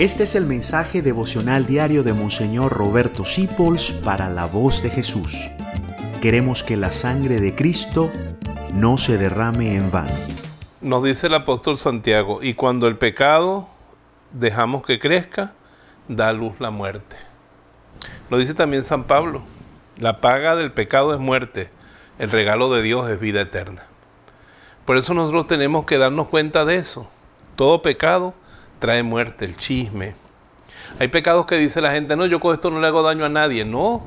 Este es el mensaje devocional diario de Monseñor Roberto Sipols para la voz de Jesús. Queremos que la sangre de Cristo no se derrame en vano. Nos dice el apóstol Santiago, y cuando el pecado dejamos que crezca, da luz la muerte. Lo dice también San Pablo, la paga del pecado es muerte, el regalo de Dios es vida eterna. Por eso nosotros tenemos que darnos cuenta de eso. Todo pecado trae muerte, el chisme. Hay pecados que dice la gente, no, yo con esto no le hago daño a nadie. No,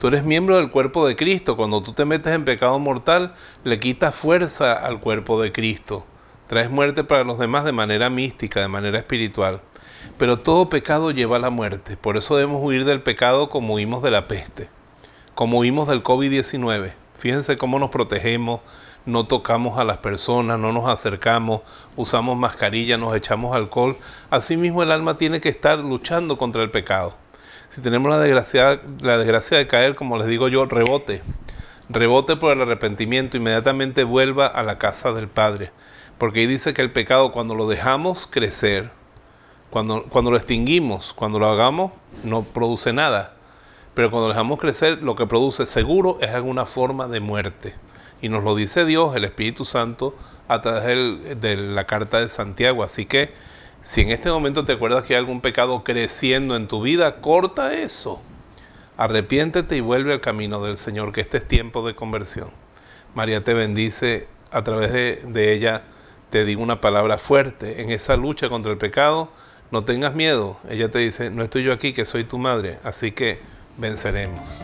tú eres miembro del cuerpo de Cristo. Cuando tú te metes en pecado mortal, le quitas fuerza al cuerpo de Cristo. Traes muerte para los demás de manera mística, de manera espiritual. Pero todo pecado lleva a la muerte. Por eso debemos huir del pecado como huimos de la peste, como huimos del COVID-19. Fíjense cómo nos protegemos, no tocamos a las personas, no nos acercamos, usamos mascarilla, nos echamos alcohol. Asimismo el alma tiene que estar luchando contra el pecado. Si tenemos la desgracia, la desgracia de caer, como les digo yo, rebote. Rebote por el arrepentimiento, inmediatamente vuelva a la casa del Padre. Porque ahí dice que el pecado cuando lo dejamos crecer, cuando, cuando lo extinguimos, cuando lo hagamos, no produce nada. Pero cuando lo dejamos crecer, lo que produce seguro es alguna forma de muerte. Y nos lo dice Dios, el Espíritu Santo, a través de la carta de Santiago. Así que si en este momento te acuerdas que hay algún pecado creciendo en tu vida, corta eso. Arrepiéntete y vuelve al camino del Señor, que este es tiempo de conversión. María te bendice, a través de, de ella te digo una palabra fuerte. En esa lucha contra el pecado, no tengas miedo. Ella te dice, no estoy yo aquí, que soy tu madre. Así que venceremos.